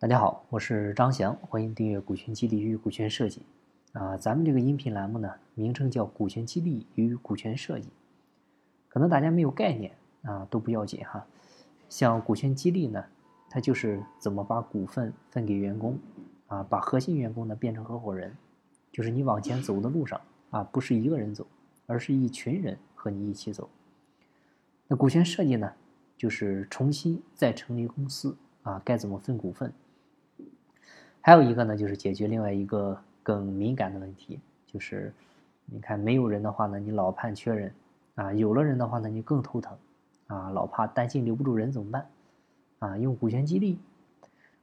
大家好，我是张翔，欢迎订阅《股权激励与股权设计》。啊，咱们这个音频栏目呢，名称叫《股权激励与股权设计》。可能大家没有概念啊，都不要紧哈。像股权激励呢，它就是怎么把股份分给员工，啊，把核心员工呢变成合伙人，就是你往前走的路上啊，不是一个人走，而是一群人和你一起走。那股权设计呢，就是重新再成立公司啊，该怎么分股份？还有一个呢，就是解决另外一个更敏感的问题，就是你看没有人的话呢，你老盼缺人啊；有了人的话呢，你更头疼啊，老怕担心留不住人怎么办？啊，用股权激励，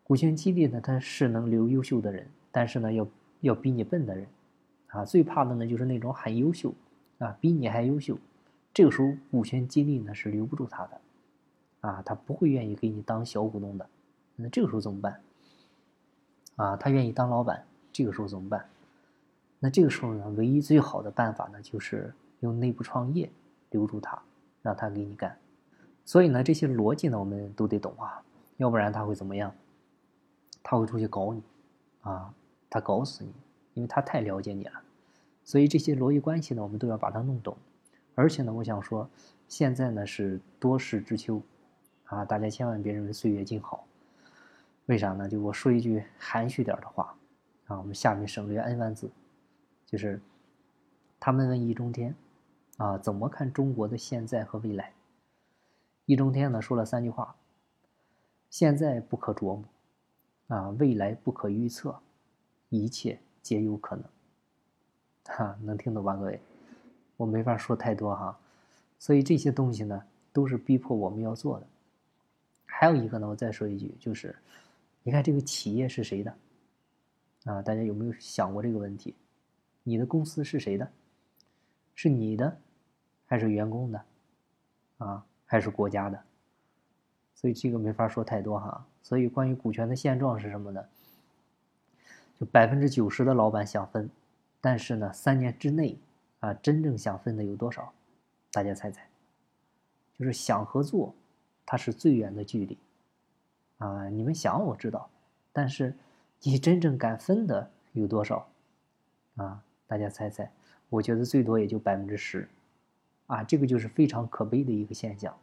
股权激励呢，它是能留优秀的人，但是呢，要要比你笨的人啊。最怕的呢，就是那种很优秀啊，比你还优秀。这个时候，股权激励呢是留不住他的，啊，他不会愿意给你当小股东的。那这个时候怎么办？啊，他愿意当老板，这个时候怎么办？那这个时候呢，唯一最好的办法呢，就是用内部创业留住他，让他给你干。所以呢，这些逻辑呢，我们都得懂啊，要不然他会怎么样？他会出去搞你，啊，他搞死你，因为他太了解你了。所以这些逻辑关系呢，我们都要把它弄懂。而且呢，我想说，现在呢是多事之秋，啊，大家千万别认为岁月静好。为啥呢？就我说一句含蓄点的话，啊，我们下面省略 n 万字，就是他们问易中天，啊，怎么看中国的现在和未来？易中天呢说了三句话：现在不可琢磨，啊，未来不可预测，一切皆有可能。哈，能听懂吧，各位？我没法说太多哈，所以这些东西呢，都是逼迫我们要做的。还有一个呢，我再说一句，就是，你看这个企业是谁的？啊，大家有没有想过这个问题？你的公司是谁的？是你的，还是员工的？啊，还是国家的？所以这个没法说太多哈。所以关于股权的现状是什么呢？就百分之九十的老板想分，但是呢，三年之内。啊，真正想分的有多少？大家猜猜。就是想合作，它是最远的距离。啊，你们想我知道，但是你真正敢分的有多少？啊，大家猜猜。我觉得最多也就百分之十。啊，这个就是非常可悲的一个现象。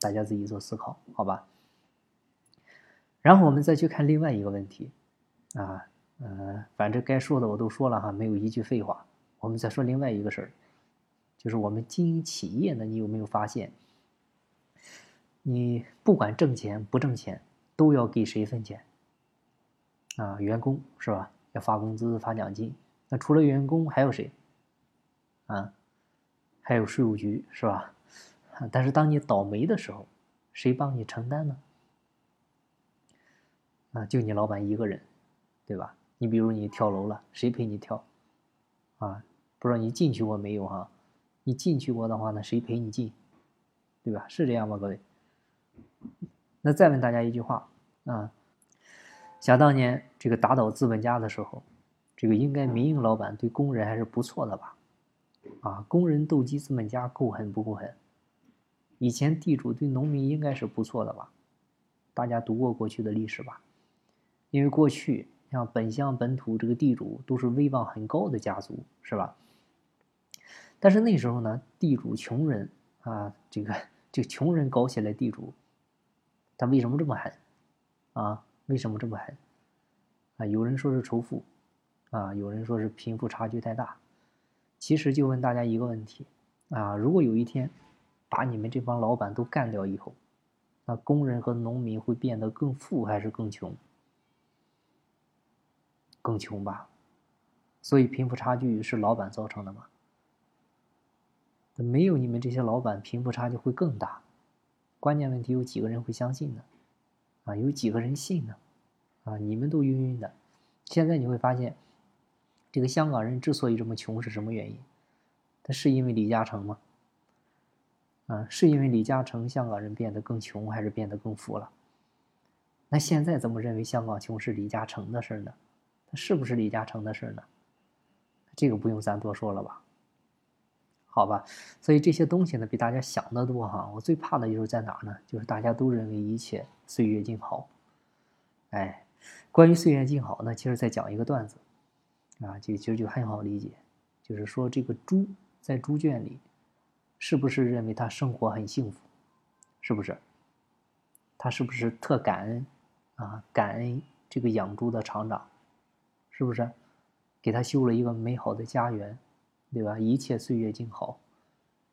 大家自己做思考，好吧？然后我们再去看另外一个问题。啊，嗯，反正该说的我都说了哈，没有一句废话。我们再说另外一个事儿，就是我们经营企业呢，你有没有发现，你不管挣钱不挣钱，都要给谁分钱？啊，员工是吧？要发工资发奖金。那除了员工还有谁？啊，还有税务局是吧？但是当你倒霉的时候，谁帮你承担呢？啊，就你老板一个人，对吧？你比如你跳楼了，谁陪你跳？啊？不知道你进去过没有哈？你进去过的话呢，谁陪你进？对吧？是这样吗，各位？那再问大家一句话啊：想当年这个打倒资本家的时候，这个应该民营老板对工人还是不错的吧？啊，工人斗击资本家够狠不够狠？以前地主对农民应该是不错的吧？大家读过过去的历史吧？因为过去像本乡本土这个地主都是威望很高的家族，是吧？但是那时候呢，地主穷人啊，这个 这个穷人搞起来地主，他为什么这么狠？啊，为什么这么狠？啊，有人说是仇富，啊，有人说是贫富差距太大。其实就问大家一个问题啊，如果有一天把你们这帮老板都干掉以后，那工人和农民会变得更富还是更穷？更穷吧。所以贫富差距是老板造成的吗？没有你们这些老板，贫富差距会更大。关键问题有几个人会相信呢？啊，有几个人信呢？啊，你们都晕晕的。现在你会发现，这个香港人之所以这么穷是什么原因？他是因为李嘉诚吗？啊，是因为李嘉诚香港人变得更穷，还是变得更富了？那现在怎么认为香港穷是李嘉诚的事呢？他是不是李嘉诚的事呢？这个不用咱多说了吧？好吧，所以这些东西呢，比大家想的多哈。我最怕的就是在哪呢？就是大家都认为一切岁月静好，哎，关于岁月静好呢，其实再讲一个段子，啊，就其实就很好理解，就是说这个猪在猪圈里，是不是认为它生活很幸福？是不是？他是不是特感恩啊？感恩这个养猪的厂长，是不是？给他修了一个美好的家园，对吧？一切岁月静好，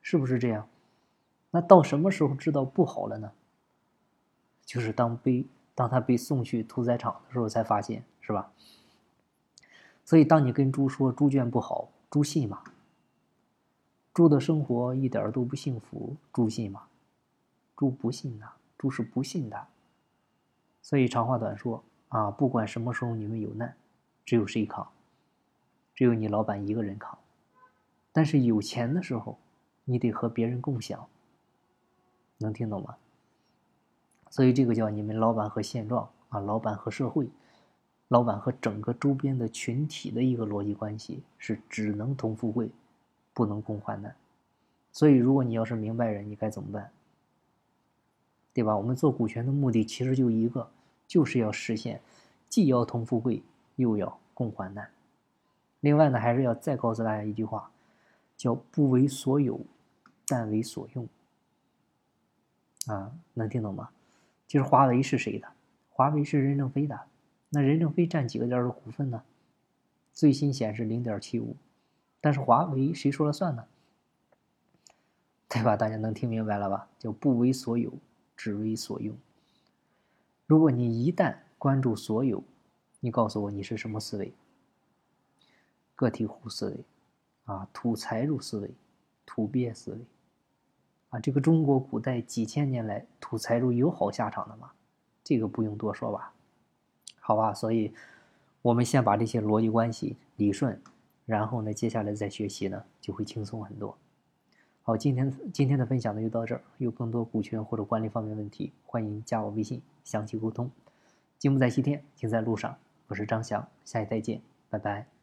是不是这样？那到什么时候知道不好了呢？就是当被当他被送去屠宰场的时候才发现，是吧？所以，当你跟猪说猪圈不好，猪信吗？猪的生活一点都不幸福，猪信吗？猪不信呐，猪是不信的。所以长话短说啊，不管什么时候你们有难，只有谁扛？只有你老板一个人扛。但是有钱的时候，你得和别人共享。能听懂吗？所以这个叫你们老板和现状啊，老板和社会，老板和整个周边的群体的一个逻辑关系是只能同富贵，不能共患难。所以如果你要是明白人，你该怎么办？对吧？我们做股权的目的其实就一个，就是要实现，既要同富贵，又要共患难。另外呢，还是要再告诉大家一句话，叫不为所有，但为所用。啊，能听懂吗？就是华为是谁的？华为是任正非的。那任正非占几个点的股份呢？最新显示零点七五，但是华为谁说了算呢？对吧？大家能听明白了吧？叫不为所有。只为所用。如果你一旦关注所有，你告诉我你是什么思维？个体户思维，啊，土财主思维，土鳖思维，啊，这个中国古代几千年来土财主有好下场的吗？这个不用多说吧？好吧，所以我们先把这些逻辑关系理顺，然后呢，接下来再学习呢，就会轻松很多。好，今天今天的分享呢就到这儿。有更多股权或者管理方面问题，欢迎加我微信详细沟通。金不在西天，金在路上。我是张翔，下期再见，拜拜。